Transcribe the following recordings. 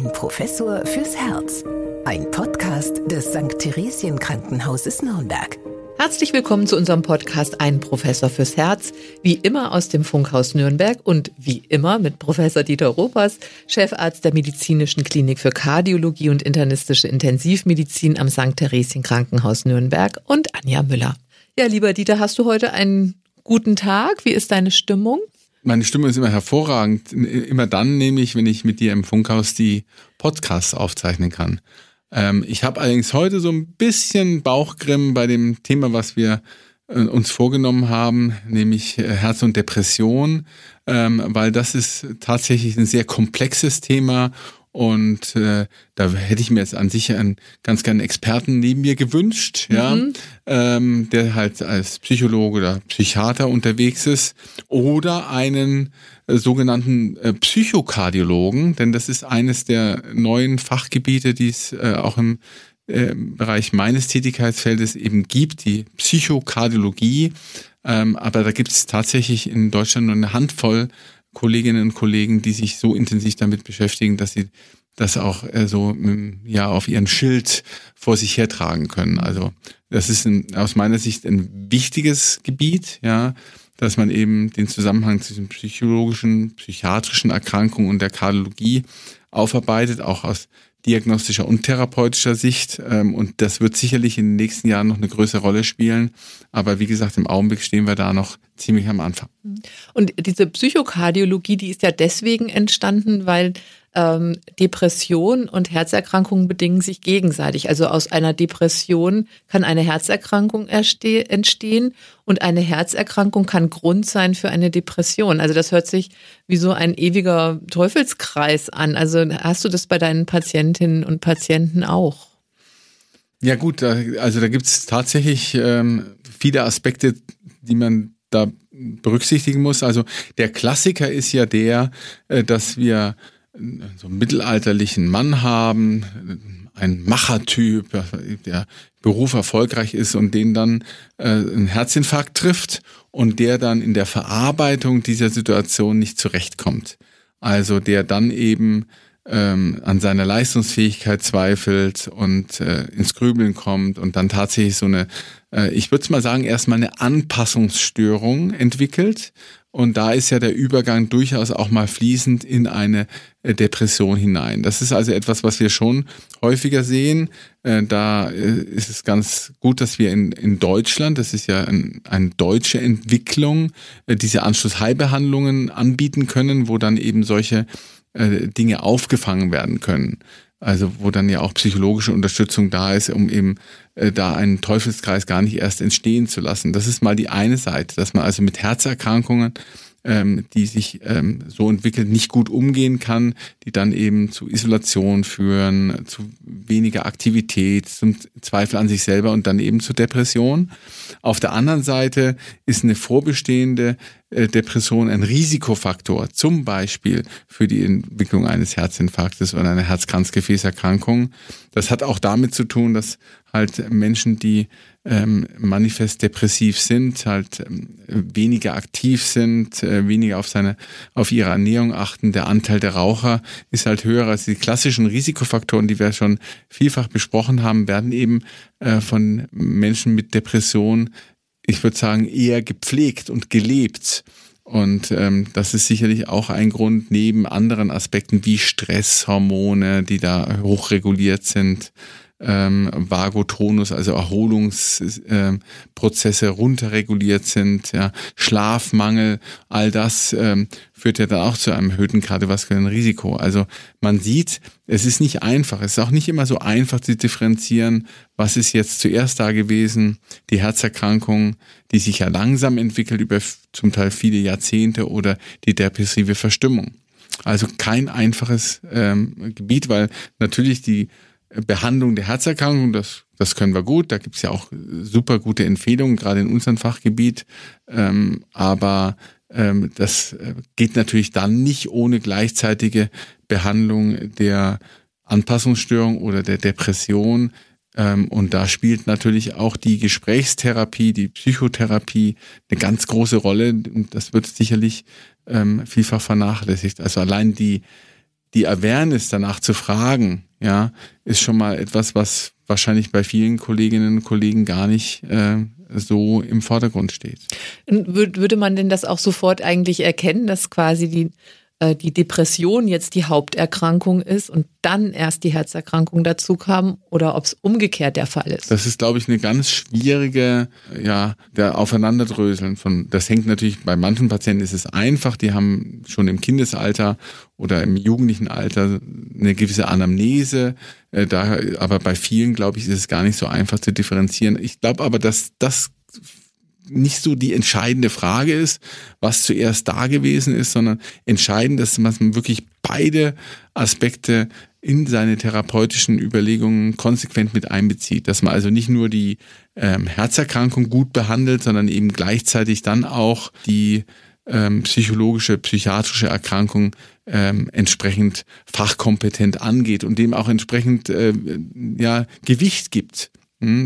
Ein Professor fürs Herz. Ein Podcast des St. Theresien Krankenhauses Nürnberg. Herzlich willkommen zu unserem Podcast Ein Professor fürs Herz. Wie immer aus dem Funkhaus Nürnberg und wie immer mit Professor Dieter Ropers, Chefarzt der Medizinischen Klinik für Kardiologie und internistische Intensivmedizin am St. Theresien Krankenhaus Nürnberg und Anja Müller. Ja, lieber Dieter, hast du heute einen guten Tag? Wie ist deine Stimmung? Meine Stimme ist immer hervorragend. Immer dann nämlich, wenn ich mit dir im Funkhaus die Podcasts aufzeichnen kann. Ähm, ich habe allerdings heute so ein bisschen Bauchgrimm bei dem Thema, was wir äh, uns vorgenommen haben, nämlich äh, Herz und Depression, ähm, weil das ist tatsächlich ein sehr komplexes Thema und äh, da hätte ich mir jetzt an sich einen ganz gerne Experten neben mir gewünscht, mhm. ja, ähm, der halt als Psychologe oder Psychiater unterwegs ist oder einen äh, sogenannten äh, Psychokardiologen, denn das ist eines der neuen Fachgebiete, die es äh, auch im Bereich meines Tätigkeitsfeldes eben gibt, die Psychokardiologie. Ähm, aber da gibt es tatsächlich in Deutschland nur eine Handvoll Kolleginnen und Kollegen, die sich so intensiv damit beschäftigen, dass sie das auch äh, so ja auf ihren Schild vor sich hertragen können. Also das ist ein, aus meiner Sicht ein wichtiges Gebiet, ja, dass man eben den Zusammenhang zwischen psychologischen, psychiatrischen Erkrankungen und der Kardiologie aufarbeitet, auch aus diagnostischer und therapeutischer Sicht. Ähm, und das wird sicherlich in den nächsten Jahren noch eine größere Rolle spielen. Aber wie gesagt, im Augenblick stehen wir da noch ziemlich am Anfang. Und diese Psychokardiologie, die ist ja deswegen entstanden, weil ähm, Depression und Herzerkrankungen bedingen sich gegenseitig. Also aus einer Depression kann eine Herzerkrankung entstehen und eine Herzerkrankung kann Grund sein für eine Depression. Also das hört sich wie so ein ewiger Teufelskreis an. Also hast du das bei deinen Patientinnen und Patienten auch? Ja gut, also da gibt es tatsächlich ähm, viele Aspekte, die man da berücksichtigen muss. Also der Klassiker ist ja der, äh, dass wir so einen mittelalterlichen Mann haben, ein Machertyp, der Beruf erfolgreich ist und den dann äh, ein Herzinfarkt trifft und der dann in der Verarbeitung dieser Situation nicht zurechtkommt. Also der dann eben ähm, an seiner Leistungsfähigkeit zweifelt und äh, ins Grübeln kommt und dann tatsächlich so eine, äh, ich würde mal sagen, erstmal eine Anpassungsstörung entwickelt, und da ist ja der Übergang durchaus auch mal fließend in eine äh, Depression hinein. Das ist also etwas, was wir schon häufiger sehen. Äh, da äh, ist es ganz gut, dass wir in, in Deutschland, das ist ja ein, eine deutsche Entwicklung, diese Anschlussheilbehandlungen anbieten können, wo dann eben solche Dinge aufgefangen werden können. Also wo dann ja auch psychologische Unterstützung da ist, um eben äh, da einen Teufelskreis gar nicht erst entstehen zu lassen. Das ist mal die eine Seite, dass man also mit Herzerkrankungen ähm, die sich ähm, so entwickelt, nicht gut umgehen kann, die dann eben zu Isolation führen, zu weniger Aktivität, zum Zweifel an sich selber und dann eben zu Depression. Auf der anderen Seite ist eine vorbestehende äh, Depression ein Risikofaktor, zum Beispiel für die Entwicklung eines Herzinfarktes oder einer Herzkranzgefäßerkrankung. Das hat auch damit zu tun, dass halt Menschen, die ähm, manifest depressiv sind, halt ähm, weniger aktiv sind, äh, weniger auf seine, auf ihre Ernährung achten. Der Anteil der Raucher ist halt höher als die klassischen Risikofaktoren, die wir schon vielfach besprochen haben, werden eben äh, von Menschen mit Depression, ich würde sagen, eher gepflegt und gelebt. Und ähm, das ist sicherlich auch ein Grund neben anderen Aspekten wie Stresshormone, die da hochreguliert sind, ähm, Vagotonus, also Erholungsprozesse ähm, runterreguliert sind, ja, Schlafmangel, all das ähm, führt ja dann auch zu einem erhöhten kardiovaskulären Risiko. Also man sieht, es ist nicht einfach. Es ist auch nicht immer so einfach zu differenzieren, was ist jetzt zuerst da gewesen, die Herzerkrankung, die sich ja langsam entwickelt über zum Teil viele Jahrzehnte oder die depressive Verstimmung. Also kein einfaches ähm, Gebiet, weil natürlich die Behandlung der Herzerkrankung, das, das können wir gut. Da gibt's ja auch super gute Empfehlungen, gerade in unserem Fachgebiet. Ähm, aber ähm, das äh, geht natürlich dann nicht ohne gleichzeitige Behandlung der Anpassungsstörung oder der Depression. Ähm, und da spielt natürlich auch die Gesprächstherapie, die Psychotherapie eine ganz große Rolle. Und das wird sicherlich ähm, vielfach vernachlässigt. Also allein die die Awareness danach zu fragen, ja, ist schon mal etwas, was wahrscheinlich bei vielen Kolleginnen und Kollegen gar nicht äh, so im Vordergrund steht. Würde man denn das auch sofort eigentlich erkennen, dass quasi die die Depression jetzt die Haupterkrankung ist und dann erst die Herzerkrankung dazu kam oder ob es umgekehrt der Fall ist. Das ist, glaube ich, eine ganz schwierige, ja, der Aufeinanderdröseln von, das hängt natürlich, bei manchen Patienten ist es einfach, die haben schon im Kindesalter oder im jugendlichen Alter eine gewisse Anamnese, äh, da, aber bei vielen, glaube ich, ist es gar nicht so einfach zu differenzieren. Ich glaube aber, dass das nicht so die entscheidende Frage ist, was zuerst da gewesen ist, sondern entscheidend, dass man wirklich beide Aspekte in seine therapeutischen Überlegungen konsequent mit einbezieht. Dass man also nicht nur die ähm, Herzerkrankung gut behandelt, sondern eben gleichzeitig dann auch die ähm, psychologische, psychiatrische Erkrankung ähm, entsprechend fachkompetent angeht und dem auch entsprechend äh, ja, Gewicht gibt.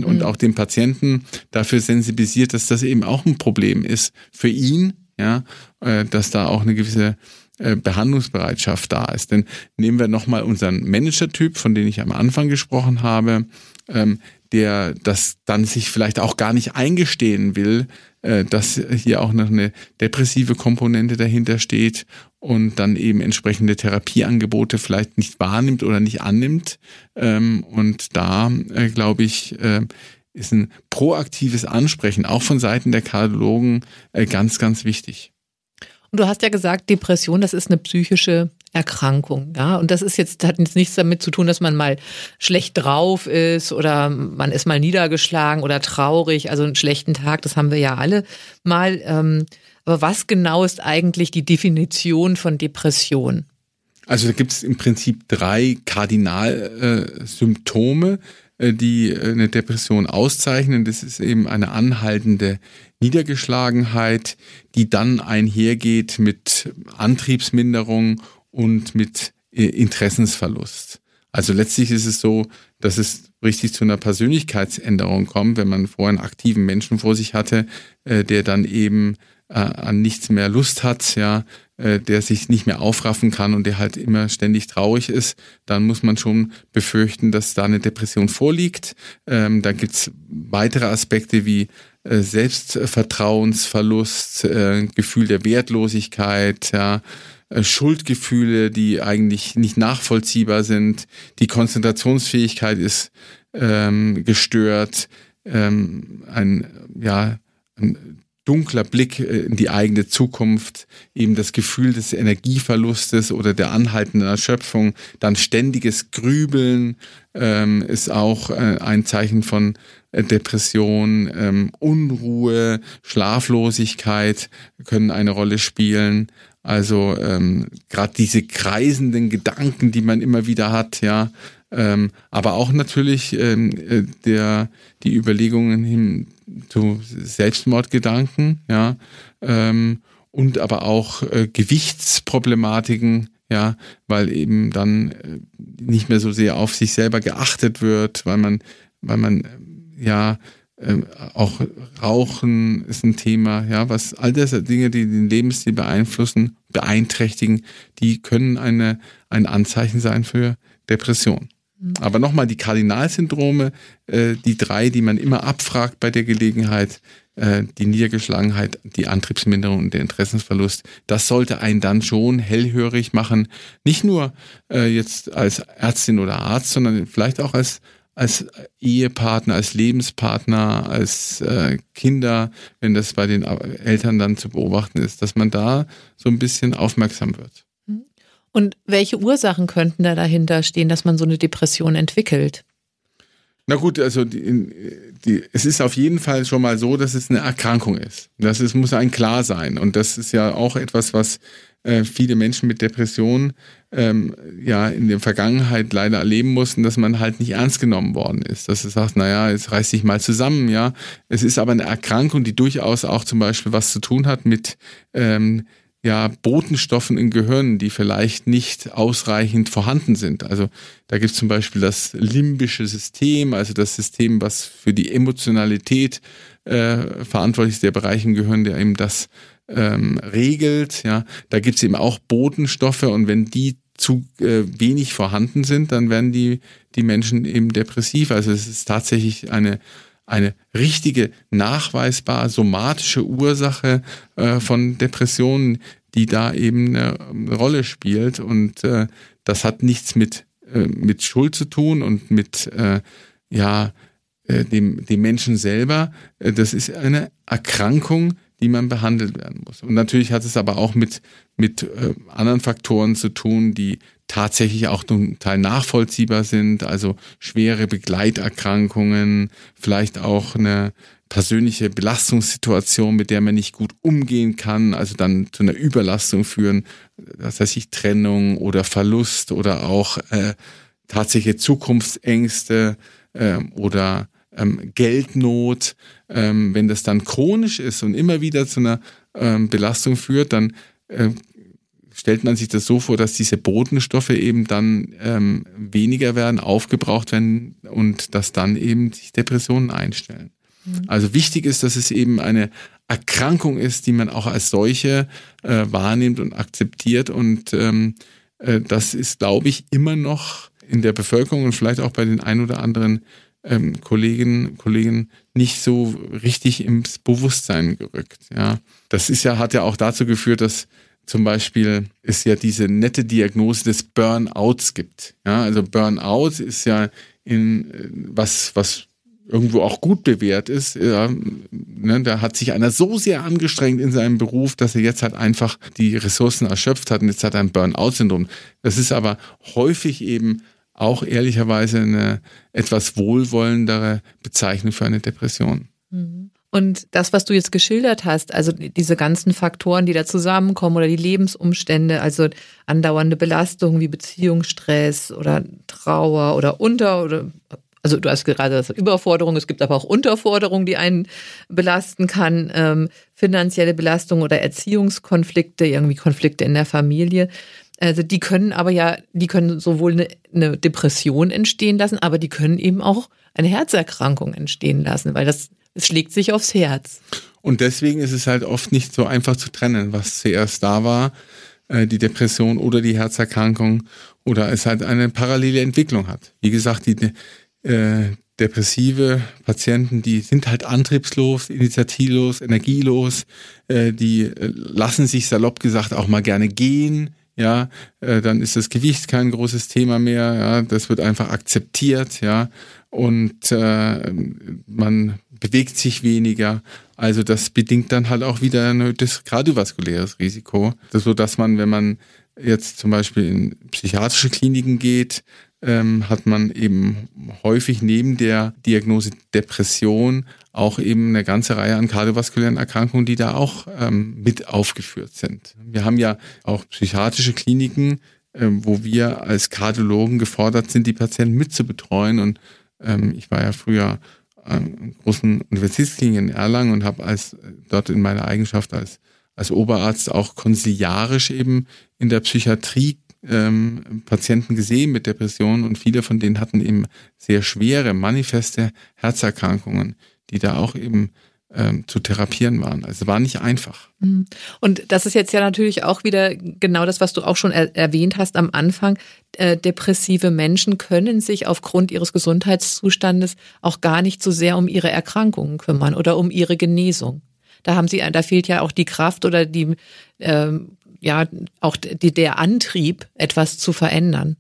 Und mhm. auch den Patienten dafür sensibilisiert, dass das eben auch ein Problem ist für ihn, ja, äh, dass da auch eine gewisse äh, Behandlungsbereitschaft da ist. Denn nehmen wir nochmal unseren Manager-Typ, von dem ich am Anfang gesprochen habe, ähm, der das dann sich vielleicht auch gar nicht eingestehen will, äh, dass hier auch noch eine depressive Komponente dahinter steht und dann eben entsprechende Therapieangebote vielleicht nicht wahrnimmt oder nicht annimmt. Ähm, und da, äh, glaube ich, äh, ist ein proaktives Ansprechen, auch von Seiten der Kardiologen, ganz, ganz wichtig. Und du hast ja gesagt, Depression, das ist eine psychische Erkrankung. Ja, und das ist jetzt, hat jetzt nichts damit zu tun, dass man mal schlecht drauf ist oder man ist mal niedergeschlagen oder traurig, also einen schlechten Tag, das haben wir ja alle mal. Ähm, aber was genau ist eigentlich die Definition von Depression? Also da gibt es im Prinzip drei Kardinalsymptome, äh, die äh, eine Depression auszeichnen. Das ist eben eine anhaltende Niedergeschlagenheit, die dann einhergeht mit Antriebsminderung und mit äh, Interessensverlust. Also letztlich ist es so, dass es richtig zu einer Persönlichkeitsänderung kommt, wenn man vorher einen aktiven Menschen vor sich hatte, äh, der dann eben äh, an nichts mehr Lust hat, ja, der sich nicht mehr aufraffen kann und der halt immer ständig traurig ist, dann muss man schon befürchten, dass da eine Depression vorliegt. Ähm, da gibt's weitere Aspekte wie Selbstvertrauensverlust, Gefühl der Wertlosigkeit, ja, äh, Schuldgefühle, die eigentlich nicht nachvollziehbar sind. Die Konzentrationsfähigkeit ist ähm, gestört. Ähm, ein, ja, ein dunkler Blick äh, in die eigene Zukunft, eben das Gefühl des Energieverlustes oder der anhaltenden Erschöpfung, dann ständiges Grübeln ähm, ist auch äh, ein Zeichen von äh, Depression, ähm, Unruhe, Schlaflosigkeit können eine Rolle spielen. Also ähm, gerade diese kreisenden Gedanken, die man immer wieder hat, ja, ähm, aber auch natürlich ähm, äh, der die Überlegungen hin zu Selbstmordgedanken, ja, ähm, und aber auch äh, Gewichtsproblematiken, ja, weil eben dann äh, nicht mehr so sehr auf sich selber geachtet wird, weil man, weil man ja ähm, auch Rauchen ist ein Thema, ja, was all das Dinge, die den Lebensstil beeinflussen, beeinträchtigen, die können eine, ein Anzeichen sein für Depression. Mhm. Aber nochmal die Kardinalsyndrome, äh, die drei, die man immer abfragt bei der Gelegenheit, äh, die Niedergeschlagenheit, die Antriebsminderung und der Interessensverlust, das sollte einen dann schon hellhörig machen. Nicht nur äh, jetzt als Ärztin oder Arzt, sondern vielleicht auch als als Ehepartner, als Lebenspartner, als äh, Kinder, wenn das bei den Eltern dann zu beobachten ist, dass man da so ein bisschen aufmerksam wird. Und welche Ursachen könnten da dahinter stehen, dass man so eine Depression entwickelt? Na gut, also die, die, es ist auf jeden Fall schon mal so, dass es eine Erkrankung ist. Das ist, muss ein klar sein. Und das ist ja auch etwas, was äh, viele Menschen mit Depressionen ähm, ja in der Vergangenheit leider erleben mussten, dass man halt nicht ernst genommen worden ist. Dass es sagt, naja, jetzt reiß dich mal zusammen, ja. Es ist aber eine Erkrankung, die durchaus auch zum Beispiel was zu tun hat mit ähm, ja, Botenstoffen im Gehirn, die vielleicht nicht ausreichend vorhanden sind. Also da gibt es zum Beispiel das limbische System, also das System, was für die Emotionalität äh, verantwortlich ist, der Bereich im Gehirn, der eben das ähm, regelt. Ja, da gibt es eben auch Botenstoffe und wenn die zu äh, wenig vorhanden sind, dann werden die, die Menschen eben depressiv. Also es ist tatsächlich eine, eine richtige, nachweisbar somatische Ursache äh, von Depressionen, die da eben eine, eine Rolle spielt. Und äh, das hat nichts mit, äh, mit Schuld zu tun und mit äh, ja, äh, dem, dem Menschen selber. Äh, das ist eine Erkrankung, die man behandelt werden muss. Und natürlich hat es aber auch mit, mit anderen Faktoren zu tun, die tatsächlich auch zum Teil nachvollziehbar sind, also schwere Begleiterkrankungen, vielleicht auch eine persönliche Belastungssituation, mit der man nicht gut umgehen kann, also dann zu einer Überlastung führen, das heißt ich Trennung oder Verlust oder auch äh, tatsächliche Zukunftsängste äh, oder ähm, Geldnot, ähm, wenn das dann chronisch ist und immer wieder zu einer ähm, Belastung führt, dann äh, stellt man sich das so vor, dass diese Botenstoffe eben dann ähm, weniger werden, aufgebraucht werden und dass dann eben sich Depressionen einstellen. Mhm. Also wichtig ist, dass es eben eine Erkrankung ist, die man auch als solche äh, wahrnimmt und akzeptiert. Und ähm, äh, das ist, glaube ich, immer noch in der Bevölkerung und vielleicht auch bei den ein oder anderen ähm, Kolleginnen Kollegen nicht so richtig ins Bewusstsein gerückt. Ja, das ist ja hat ja auch dazu geführt, dass zum Beispiel es ja diese nette Diagnose des Burnouts gibt. Ja, also Burnout ist ja in äh, was was irgendwo auch gut bewährt ist. Ja, ne, da hat sich einer so sehr angestrengt in seinem Beruf, dass er jetzt halt einfach die Ressourcen erschöpft hat und jetzt hat er ein Burnout-Syndrom. Das ist aber häufig eben auch ehrlicherweise eine etwas wohlwollendere Bezeichnung für eine Depression. Mhm. Und das, was du jetzt geschildert hast, also diese ganzen Faktoren, die da zusammenkommen oder die Lebensumstände, also andauernde Belastungen wie Beziehungsstress oder Trauer oder Unter- oder also du hast gerade das Überforderung, es gibt aber auch Unterforderung, die einen belasten kann, ähm, finanzielle Belastung oder Erziehungskonflikte, irgendwie Konflikte in der Familie. Also die können aber ja, die können sowohl eine, eine Depression entstehen lassen, aber die können eben auch eine Herzerkrankung entstehen lassen, weil das es schlägt sich aufs Herz. Und deswegen ist es halt oft nicht so einfach zu trennen, was zuerst da war, äh, die Depression oder die Herzerkrankung, oder es halt eine parallele Entwicklung hat. Wie gesagt, die äh, depressive Patienten, die sind halt antriebslos, initiativlos, energielos, äh, die äh, lassen sich salopp gesagt auch mal gerne gehen, ja, äh, dann ist das Gewicht kein großes Thema mehr, ja, das wird einfach akzeptiert, ja, und äh, man bewegt sich weniger. Also das bedingt dann halt auch wieder ein erhöhtes kardiovaskuläres Risiko, so dass man, wenn man jetzt zum Beispiel in psychiatrische Kliniken geht, ähm, hat man eben häufig neben der Diagnose Depression auch eben eine ganze Reihe an kardiovaskulären Erkrankungen, die da auch ähm, mit aufgeführt sind. Wir haben ja auch psychiatrische Kliniken, äh, wo wir als Kardiologen gefordert sind, die Patienten mitzubetreuen. Und ähm, ich war ja früher an großen Universitätsklinik in Erlangen und habe als dort in meiner Eigenschaft als als Oberarzt auch konsiliarisch eben in der Psychiatrie ähm, Patienten gesehen mit Depressionen. Und viele von denen hatten eben sehr schwere, manifeste Herzerkrankungen, die da auch eben ähm, zu therapieren waren. Also war nicht einfach. Mhm. Und das ist jetzt ja natürlich auch wieder genau das, was du auch schon er erwähnt hast am Anfang. Äh, depressive Menschen können sich aufgrund ihres Gesundheitszustandes auch gar nicht so sehr um ihre Erkrankungen kümmern oder um ihre Genesung. Da haben sie, da fehlt ja auch die Kraft oder die ähm, ja auch die, der Antrieb, etwas zu verändern.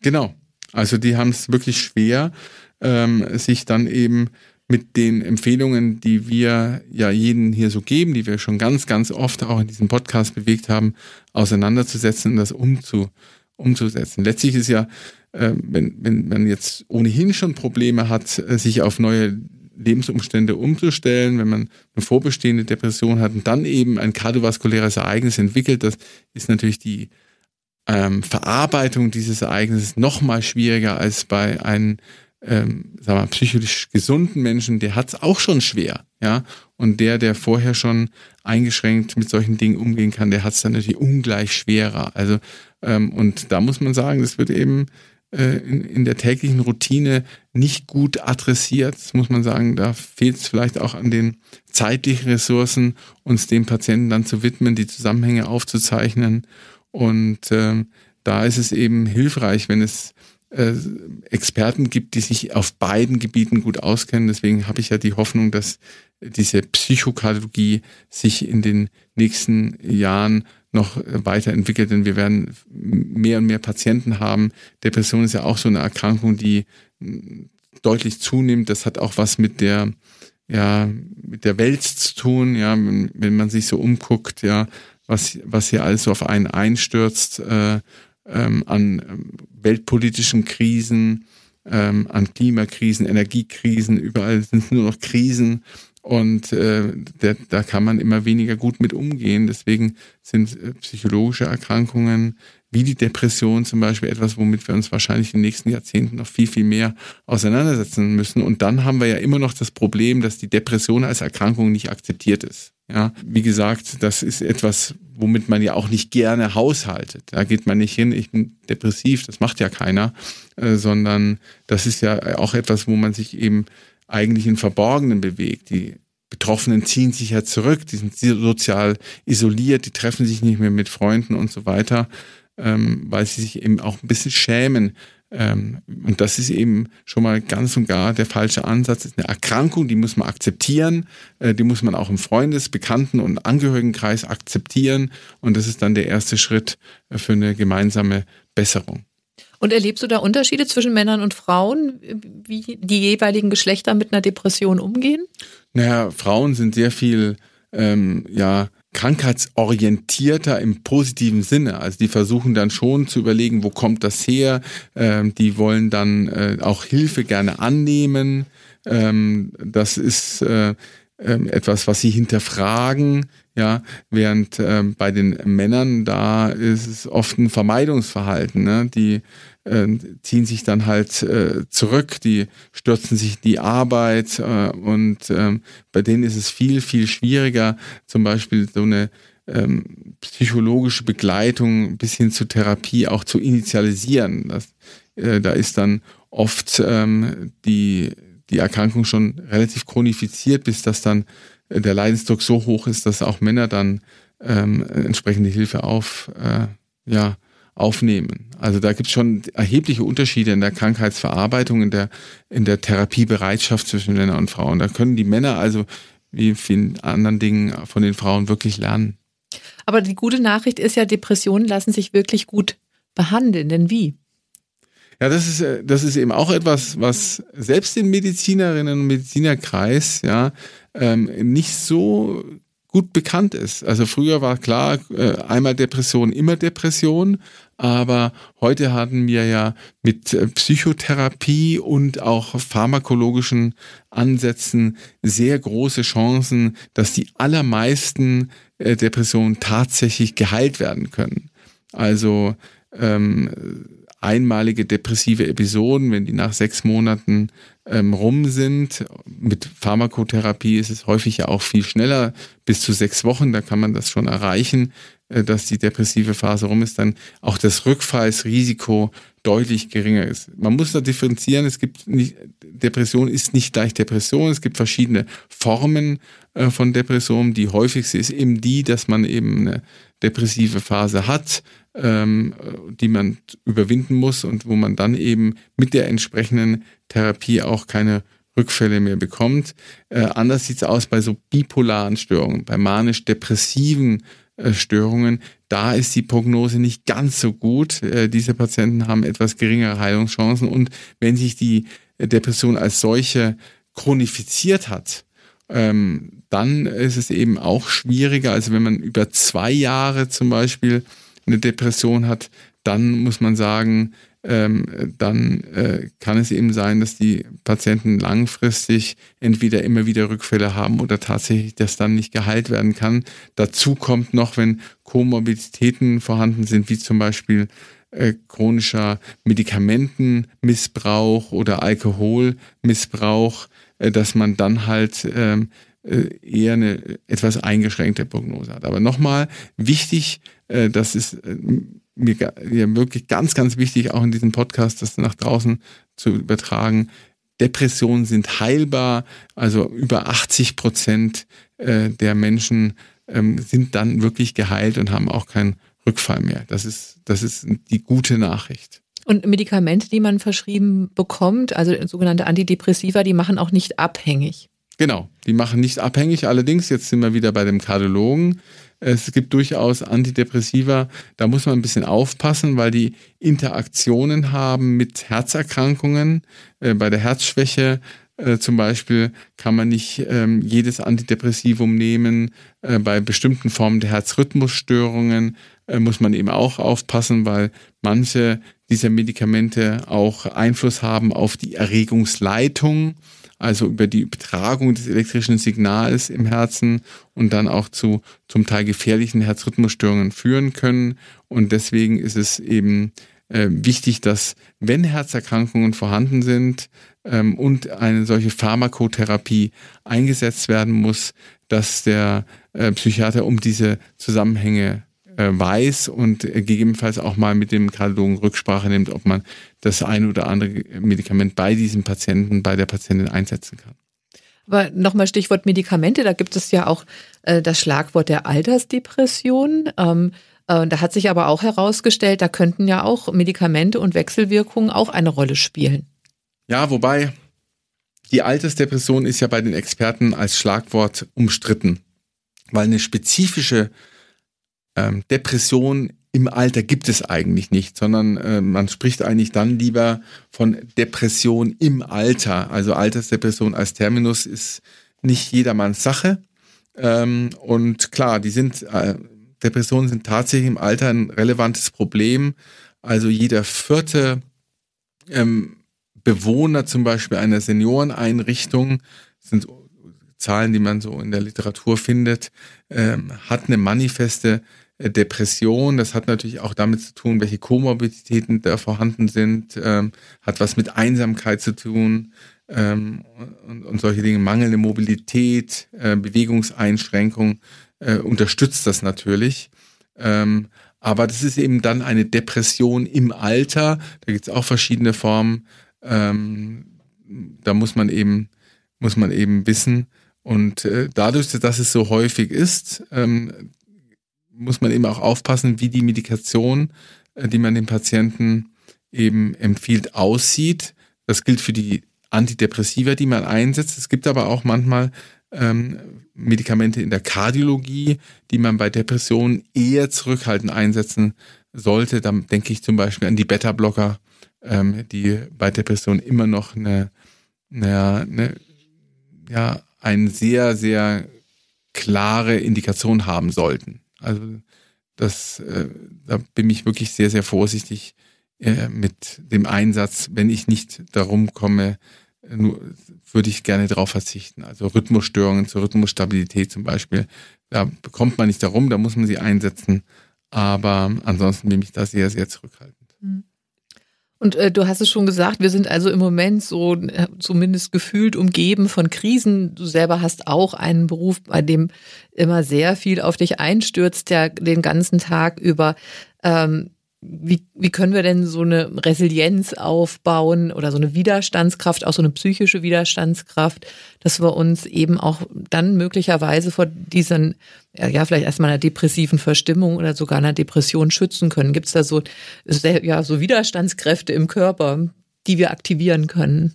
Genau. Also die haben es wirklich schwer, ähm, sich dann eben mit den Empfehlungen, die wir ja jeden hier so geben, die wir schon ganz, ganz oft auch in diesem Podcast bewegt haben, auseinanderzusetzen und das umzu, umzusetzen. Letztlich ist ja, äh, wenn, wenn man jetzt ohnehin schon Probleme hat, äh, sich auf neue Lebensumstände umzustellen, wenn man eine vorbestehende Depression hat und dann eben ein kardiovaskuläres Ereignis entwickelt, das ist natürlich die ähm, Verarbeitung dieses Ereignisses noch mal schwieriger als bei einem ähm, sagen wir, psychisch gesunden Menschen, der hat es auch schon schwer, ja. Und der, der vorher schon eingeschränkt mit solchen Dingen umgehen kann, der hat es dann natürlich ungleich schwerer. Also ähm, und da muss man sagen, das wird eben äh, in, in der täglichen Routine nicht gut adressiert. Das muss man sagen, da fehlt es vielleicht auch an den zeitlichen Ressourcen, uns dem Patienten dann zu widmen, die Zusammenhänge aufzuzeichnen. Und ähm, da ist es eben hilfreich, wenn es äh, Experten gibt, die sich auf beiden Gebieten gut auskennen. Deswegen habe ich ja die Hoffnung, dass diese Psychokardiologie sich in den nächsten Jahren noch weiterentwickelt, denn wir werden mehr und mehr Patienten haben. Depression ist ja auch so eine Erkrankung, die deutlich zunimmt. Das hat auch was mit der ja mit der Welt zu tun. Ja, wenn, wenn man sich so umguckt, ja, was was hier alles so auf einen einstürzt äh, ähm, an ähm, weltpolitischen Krisen, ähm, an Klimakrisen, Energiekrisen. Überall sind nur noch Krisen. Und äh, der, da kann man immer weniger gut mit umgehen. Deswegen sind äh, psychologische Erkrankungen wie die Depression zum Beispiel etwas, womit wir uns wahrscheinlich in den nächsten Jahrzehnten noch viel, viel mehr auseinandersetzen müssen. Und dann haben wir ja immer noch das Problem, dass die Depression als Erkrankung nicht akzeptiert ist. Ja, wie gesagt, das ist etwas, womit man ja auch nicht gerne haushaltet. Da geht man nicht hin, ich bin depressiv, das macht ja keiner, äh, sondern das ist ja auch etwas, wo man sich eben eigentlich in Verborgenen bewegt. Die Betroffenen ziehen sich ja zurück, die sind sozial isoliert, die treffen sich nicht mehr mit Freunden und so weiter, ähm, weil sie sich eben auch ein bisschen schämen. Ähm, und das ist eben schon mal ganz und gar der falsche Ansatz. Das ist eine Erkrankung, die muss man akzeptieren, äh, die muss man auch im Freundes-, Bekannten- und Angehörigenkreis akzeptieren. Und das ist dann der erste Schritt äh, für eine gemeinsame Besserung. Und erlebst du da Unterschiede zwischen Männern und Frauen, wie die jeweiligen Geschlechter mit einer Depression umgehen? Naja, Frauen sind sehr viel, ähm, ja, krankheitsorientierter im positiven Sinne. Also die versuchen dann schon zu überlegen, wo kommt das her. Ähm, die wollen dann äh, auch Hilfe gerne annehmen. Ähm, das ist äh, äh, etwas, was sie hinterfragen. Ja, während äh, bei den Männern da ist es oft ein Vermeidungsverhalten. Ne? Die äh, ziehen sich dann halt äh, zurück, die stürzen sich in die Arbeit äh, und ähm, bei denen ist es viel, viel schwieriger, zum Beispiel so eine ähm, psychologische Begleitung bis hin zur Therapie auch zu initialisieren. Das, äh, da ist dann oft ähm, die, die Erkrankung schon relativ chronifiziert, bis das dann äh, der Leidensdruck so hoch ist, dass auch Männer dann ähm, entsprechende Hilfe auf, äh, ja, aufnehmen. Also da gibt es schon erhebliche Unterschiede in der Krankheitsverarbeitung, in der, in der Therapiebereitschaft zwischen Männern und Frauen. Da können die Männer also wie in vielen anderen Dingen von den Frauen wirklich lernen. Aber die gute Nachricht ist ja, Depressionen lassen sich wirklich gut behandeln. Denn wie? Ja, das ist, äh, das ist eben auch etwas, was selbst den Medizinerinnen und Medizinerkreis ja ähm, nicht so gut bekannt ist. Also früher war klar, äh, einmal Depression, immer Depression, aber heute hatten wir ja mit äh, Psychotherapie und auch pharmakologischen Ansätzen sehr große Chancen, dass die allermeisten äh, Depressionen tatsächlich geheilt werden können. Also ähm, einmalige depressive Episoden, wenn die nach sechs Monaten ähm, rum sind. Mit Pharmakotherapie ist es häufig ja auch viel schneller, bis zu sechs Wochen, da kann man das schon erreichen, dass die depressive Phase rum ist, dann auch das Rückfallsrisiko deutlich geringer ist. Man muss da differenzieren, es gibt nicht, Depression ist nicht gleich Depression, es gibt verschiedene Formen äh, von Depression. Die häufigste ist eben die, dass man eben eine depressive Phase hat, ähm, die man überwinden muss und wo man dann eben mit der entsprechenden Therapie auch keine Rückfälle mehr bekommt. Äh, anders sieht es aus bei so bipolaren Störungen, bei manisch-depressiven äh, Störungen. Da ist die Prognose nicht ganz so gut. Äh, diese Patienten haben etwas geringere Heilungschancen und wenn sich die Depression als solche chronifiziert hat, ähm, dann ist es eben auch schwieriger. Also wenn man über zwei Jahre zum Beispiel eine Depression hat, dann muss man sagen, ähm, dann äh, kann es eben sein, dass die Patienten langfristig entweder immer wieder Rückfälle haben oder tatsächlich das dann nicht geheilt werden kann. Dazu kommt noch, wenn Komorbiditäten vorhanden sind, wie zum Beispiel äh, chronischer Medikamentenmissbrauch oder Alkoholmissbrauch, äh, dass man dann halt ähm, äh, eher eine etwas eingeschränkte Prognose hat. Aber nochmal wichtig, äh, das ist äh, mir wirklich ganz, ganz wichtig, auch in diesem Podcast, das nach draußen zu übertragen. Depressionen sind heilbar, also über 80 Prozent der Menschen ähm, sind dann wirklich geheilt und haben auch kein Rückfall mehr. Das ist, das ist die gute Nachricht. Und Medikamente, die man verschrieben bekommt, also sogenannte Antidepressiva, die machen auch nicht abhängig. Genau, die machen nicht abhängig. Allerdings, jetzt sind wir wieder bei dem Kardiologen. Es gibt durchaus Antidepressiva, da muss man ein bisschen aufpassen, weil die Interaktionen haben mit Herzerkrankungen. Äh, bei der Herzschwäche äh, zum Beispiel kann man nicht ähm, jedes Antidepressivum nehmen. Äh, bei bestimmten Formen der Herzrhythmusstörungen muss man eben auch aufpassen, weil manche dieser Medikamente auch Einfluss haben auf die Erregungsleitung, also über die Übertragung des elektrischen Signals im Herzen und dann auch zu zum Teil gefährlichen Herzrhythmusstörungen führen können. Und deswegen ist es eben äh, wichtig, dass wenn Herzerkrankungen vorhanden sind ähm, und eine solche Pharmakotherapie eingesetzt werden muss, dass der äh, Psychiater um diese Zusammenhänge weiß und äh, gegebenenfalls auch mal mit dem Kardiologen Rücksprache nimmt, ob man das ein oder andere Medikament bei diesem Patienten, bei der Patientin einsetzen kann. Aber nochmal Stichwort Medikamente, da gibt es ja auch äh, das Schlagwort der Altersdepression. Ähm, äh, da hat sich aber auch herausgestellt, da könnten ja auch Medikamente und Wechselwirkungen auch eine Rolle spielen. Ja, wobei die Altersdepression ist ja bei den Experten als Schlagwort umstritten, weil eine spezifische ähm, Depression im Alter gibt es eigentlich nicht, sondern äh, man spricht eigentlich dann lieber von Depression im Alter. Also Altersdepression als Terminus ist nicht jedermanns Sache. Ähm, und klar, die sind äh, Depressionen sind tatsächlich im Alter ein relevantes Problem. Also jeder vierte ähm, Bewohner zum Beispiel einer Senioreneinrichtung, sind Zahlen, die man so in der Literatur findet, ähm, hat eine manifeste Depression. Das hat natürlich auch damit zu tun, welche Komorbiditäten da vorhanden sind, ähm, hat was mit Einsamkeit zu tun ähm, und, und, solche Dinge, mangelnde Mobilität, äh, Bewegungseinschränkung äh, unterstützt das natürlich. Ähm, aber das ist eben dann eine Depression im Alter. Da gibt es auch verschiedene Formen. Ähm, da muss man eben, muss man eben wissen. Und äh, dadurch, dass es so häufig ist, ähm, muss man eben auch aufpassen, wie die Medikation, äh, die man dem Patienten eben empfiehlt, aussieht. Das gilt für die Antidepressiva, die man einsetzt. Es gibt aber auch manchmal ähm, Medikamente in der Kardiologie, die man bei Depressionen eher zurückhaltend einsetzen sollte. Da denke ich zum Beispiel an die Beta-Blocker, ähm, die bei Depressionen immer noch eine, eine, eine, ja, eine sehr, sehr klare Indikation haben sollten. Also das, äh, da bin ich wirklich sehr, sehr vorsichtig äh, mit dem Einsatz, wenn ich nicht darum komme, nur, würde ich gerne darauf verzichten. Also Rhythmusstörungen zur Rhythmusstabilität zum Beispiel, da bekommt man nicht darum, da muss man sie einsetzen. Aber ansonsten bin ich da sehr, sehr zurückhaltend. Mhm. Und äh, du hast es schon gesagt, wir sind also im Moment so äh, zumindest gefühlt umgeben von Krisen. Du selber hast auch einen Beruf, bei dem immer sehr viel auf dich einstürzt, der den ganzen Tag über. Ähm, wie, wie können wir denn so eine Resilienz aufbauen oder so eine Widerstandskraft, auch so eine psychische Widerstandskraft, dass wir uns eben auch dann möglicherweise vor diesen, ja, vielleicht erstmal einer depressiven Verstimmung oder sogar einer Depression schützen können? Gibt es da so, ja, so Widerstandskräfte im Körper, die wir aktivieren können?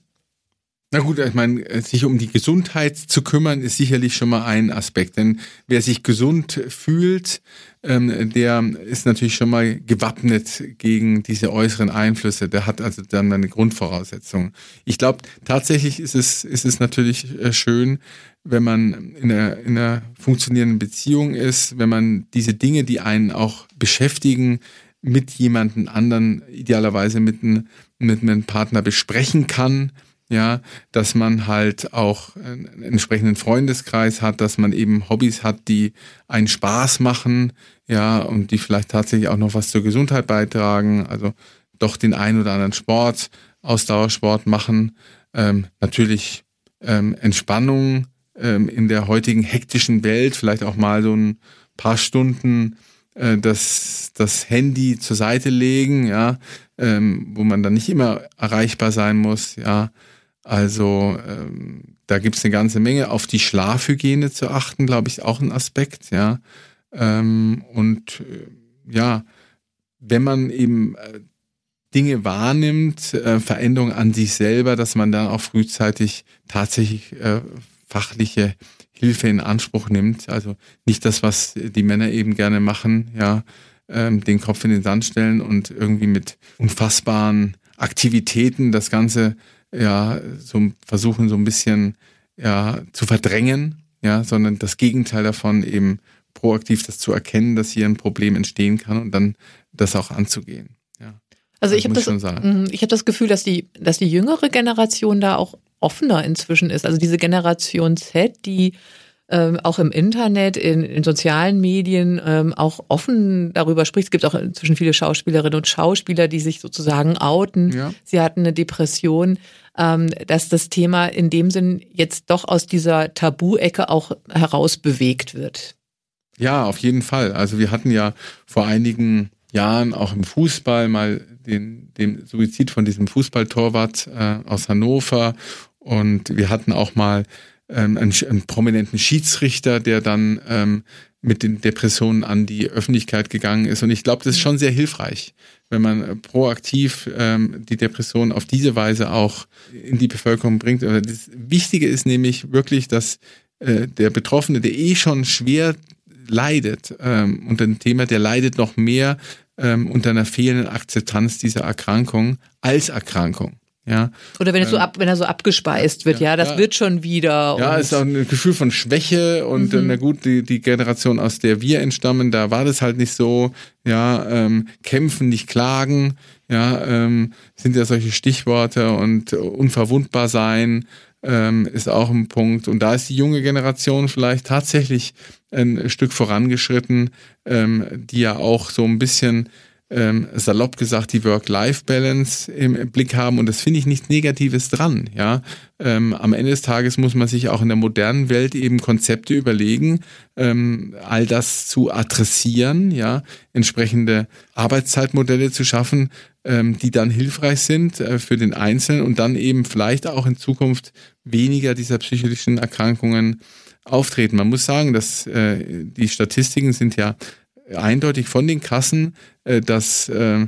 Na gut, ich meine, sich um die Gesundheit zu kümmern, ist sicherlich schon mal ein Aspekt. Denn wer sich gesund fühlt, ähm, der ist natürlich schon mal gewappnet gegen diese äußeren Einflüsse. Der hat also dann eine Grundvoraussetzung. Ich glaube, tatsächlich ist es, ist es natürlich äh, schön, wenn man in einer, in einer funktionierenden Beziehung ist, wenn man diese Dinge, die einen auch beschäftigen, mit jemandem anderen, idealerweise mit einem, mit einem Partner besprechen kann ja, dass man halt auch einen entsprechenden Freundeskreis hat, dass man eben Hobbys hat, die einen Spaß machen, ja, und die vielleicht tatsächlich auch noch was zur Gesundheit beitragen, also doch den einen oder anderen Sport, Ausdauersport machen, ähm, natürlich ähm, Entspannung ähm, in der heutigen hektischen Welt, vielleicht auch mal so ein paar Stunden äh, das, das Handy zur Seite legen, ja, ähm, wo man dann nicht immer erreichbar sein muss, ja, also ähm, da gibt es eine ganze Menge. Auf die Schlafhygiene zu achten, glaube ich, auch ein Aspekt, ja. Ähm, und äh, ja, wenn man eben äh, Dinge wahrnimmt, äh, Veränderungen an sich selber, dass man dann auch frühzeitig tatsächlich äh, fachliche Hilfe in Anspruch nimmt. Also nicht das, was die Männer eben gerne machen, ja, ähm, den Kopf in den Sand stellen und irgendwie mit unfassbaren Aktivitäten das Ganze ja so versuchen so ein bisschen ja zu verdrängen, ja, sondern das Gegenteil davon eben proaktiv das zu erkennen, dass hier ein Problem entstehen kann und dann das auch anzugehen. Ja. Also ich habe das, mhm, ich habe das Gefühl, dass die, dass die jüngere Generation da auch offener inzwischen ist. Also diese Generation Z, die ähm, auch im Internet, in, in sozialen Medien ähm, auch offen darüber spricht. Es gibt auch inzwischen viele Schauspielerinnen und Schauspieler, die sich sozusagen outen. Ja. Sie hatten eine Depression, ähm, dass das Thema in dem Sinn jetzt doch aus dieser Tabu-Ecke auch herausbewegt wird. Ja, auf jeden Fall. Also wir hatten ja vor einigen Jahren auch im Fußball mal den, den Suizid von diesem Fußballtorwart äh, aus Hannover und wir hatten auch mal ähm, einen, einen prominenten Schiedsrichter, der dann ähm, mit den Depressionen an die Öffentlichkeit gegangen ist. Und ich glaube, das ist schon sehr hilfreich, wenn man äh, proaktiv ähm, die Depression auf diese Weise auch in die Bevölkerung bringt. Das Wichtige ist nämlich wirklich, dass äh, der Betroffene, der eh schon schwer leidet ähm, unter dem Thema, der leidet noch mehr ähm, unter einer fehlenden Akzeptanz dieser Erkrankung als Erkrankung. Ja. Oder wenn, ähm, so ab, wenn er so abgespeist wird, ja, ja das ja, wird schon wieder. Ja, ist auch ein Gefühl von Schwäche und mhm. na gut, die, die Generation, aus der wir entstammen, da war das halt nicht so, ja, ähm, kämpfen, nicht klagen, ja, ähm, sind ja solche Stichworte und unverwundbar sein ähm, ist auch ein Punkt. Und da ist die junge Generation vielleicht tatsächlich ein Stück vorangeschritten, ähm, die ja auch so ein bisschen ähm, salopp gesagt die Work-Life-Balance im Blick haben und das finde ich nichts Negatives dran. Ja, ähm, am Ende des Tages muss man sich auch in der modernen Welt eben Konzepte überlegen, ähm, all das zu adressieren, ja, entsprechende Arbeitszeitmodelle zu schaffen, ähm, die dann hilfreich sind äh, für den Einzelnen und dann eben vielleicht auch in Zukunft weniger dieser psychischen Erkrankungen auftreten. Man muss sagen, dass äh, die Statistiken sind ja eindeutig von den Kassen, äh, dass äh,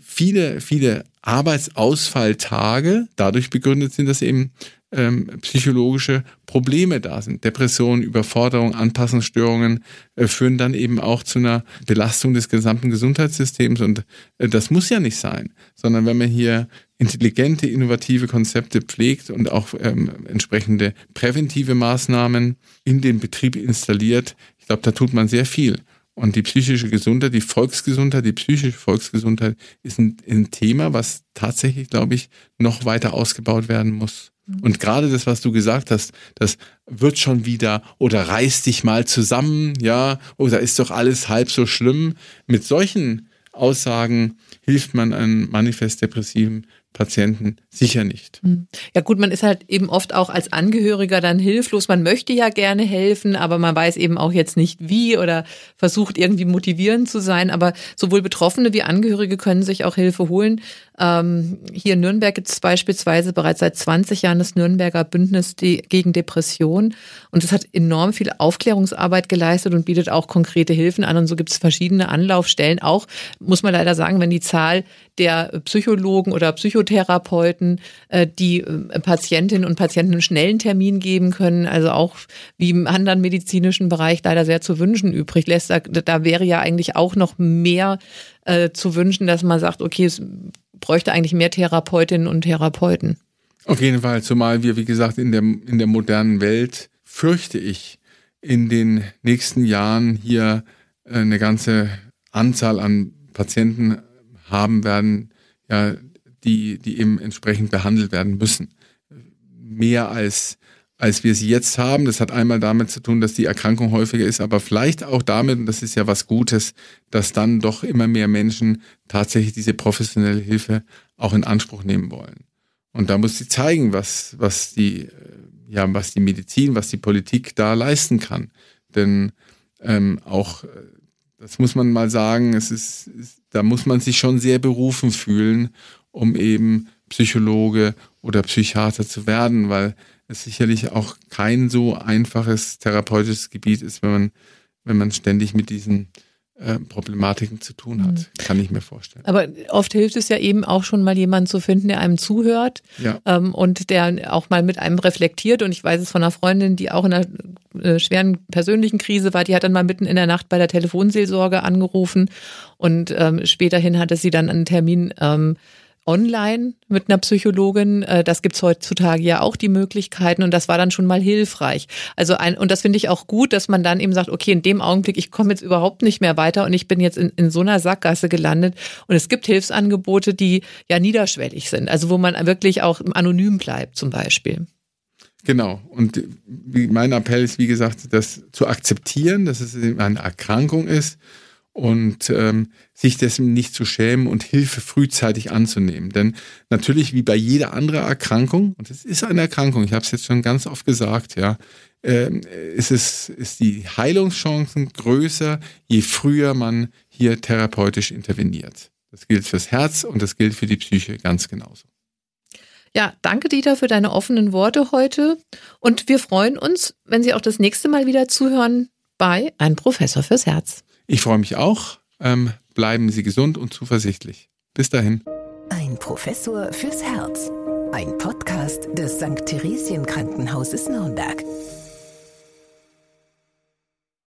viele, viele Arbeitsausfalltage dadurch begründet sind, dass eben ähm, psychologische Probleme da sind. Depressionen, Überforderung, Anpassungsstörungen äh, führen dann eben auch zu einer Belastung des gesamten Gesundheitssystems. Und äh, das muss ja nicht sein, sondern wenn man hier intelligente, innovative Konzepte pflegt und auch ähm, entsprechende präventive Maßnahmen in den Betrieb installiert, ich glaube, da tut man sehr viel. Und die psychische Gesundheit, die Volksgesundheit, die psychische Volksgesundheit ist ein, ein Thema, was tatsächlich, glaube ich, noch weiter ausgebaut werden muss. Mhm. Und gerade das, was du gesagt hast, das wird schon wieder oder reiß dich mal zusammen, ja, oder ist doch alles halb so schlimm. Mit solchen Aussagen hilft man einem manifest depressiven Patienten sicher nicht. Hm. Ja gut, man ist halt eben oft auch als Angehöriger dann hilflos. Man möchte ja gerne helfen, aber man weiß eben auch jetzt nicht wie oder versucht irgendwie motivierend zu sein. Aber sowohl Betroffene wie Angehörige können sich auch Hilfe holen. Ähm, hier in Nürnberg gibt es beispielsweise bereits seit 20 Jahren das Nürnberger Bündnis gegen Depression. Und es hat enorm viel Aufklärungsarbeit geleistet und bietet auch konkrete Hilfen an. Und so gibt es verschiedene Anlaufstellen. Auch, muss man leider sagen, wenn die Zahl der Psychologen oder Psychotherapeuten, äh, die äh, Patientinnen und Patienten einen schnellen Termin geben können, also auch wie im anderen medizinischen Bereich leider sehr zu wünschen übrig lässt. Da, da wäre ja eigentlich auch noch mehr äh, zu wünschen, dass man sagt, okay, es bräuchte eigentlich mehr Therapeutinnen und Therapeuten. Auf jeden Fall, zumal wir, wie gesagt, in der, in der modernen Welt, fürchte ich, in den nächsten Jahren hier äh, eine ganze Anzahl an Patienten haben werden, ja, die, die eben entsprechend behandelt werden müssen. Mehr als als wir sie jetzt haben. Das hat einmal damit zu tun, dass die Erkrankung häufiger ist, aber vielleicht auch damit, und das ist ja was Gutes, dass dann doch immer mehr Menschen tatsächlich diese professionelle Hilfe auch in Anspruch nehmen wollen. Und da muss sie zeigen, was, was die, äh, ja, was die Medizin, was die Politik da leisten kann. Denn ähm, auch, äh, das muss man mal sagen, es ist, ist, da muss man sich schon sehr berufen fühlen, um eben Psychologe oder Psychiater zu werden, weil es sicherlich auch kein so einfaches therapeutisches Gebiet ist, wenn man, wenn man ständig mit diesen äh, Problematiken zu tun hat. Mhm. Kann ich mir vorstellen. Aber oft hilft es ja eben auch schon mal jemanden zu finden, der einem zuhört ja. ähm, und der auch mal mit einem reflektiert. Und ich weiß es von einer Freundin, die auch in einer äh, schweren persönlichen Krise war, die hat dann mal mitten in der Nacht bei der Telefonseelsorge angerufen und ähm, späterhin hatte sie dann einen Termin ähm, online mit einer Psychologin. Äh, das gibt's heutzutage ja auch die Möglichkeiten und das war dann schon mal hilfreich. Also ein, und das finde ich auch gut, dass man dann eben sagt, okay, in dem Augenblick, ich komme jetzt überhaupt nicht mehr weiter und ich bin jetzt in, in so einer Sackgasse gelandet. Und es gibt Hilfsangebote, die ja niederschwellig sind, also wo man wirklich auch anonym bleibt zum Beispiel. Genau. Und mein Appell ist, wie gesagt, das zu akzeptieren, dass es eine Erkrankung ist und ähm, sich dessen nicht zu schämen und Hilfe frühzeitig anzunehmen. Denn natürlich wie bei jeder anderen Erkrankung, und es ist eine Erkrankung, ich habe es jetzt schon ganz oft gesagt, ja, äh, ist, es, ist die Heilungschancen größer, je früher man hier therapeutisch interveniert. Das gilt fürs Herz und das gilt für die Psyche ganz genauso. Ja, danke Dieter für deine offenen Worte heute und wir freuen uns, wenn Sie auch das nächste Mal wieder zuhören bei Ein Professor fürs Herz. Ich freue mich auch. Ähm, bleiben Sie gesund und zuversichtlich. Bis dahin. Ein Professor fürs Herz. Ein Podcast des St. Theresien Krankenhauses Nürnberg.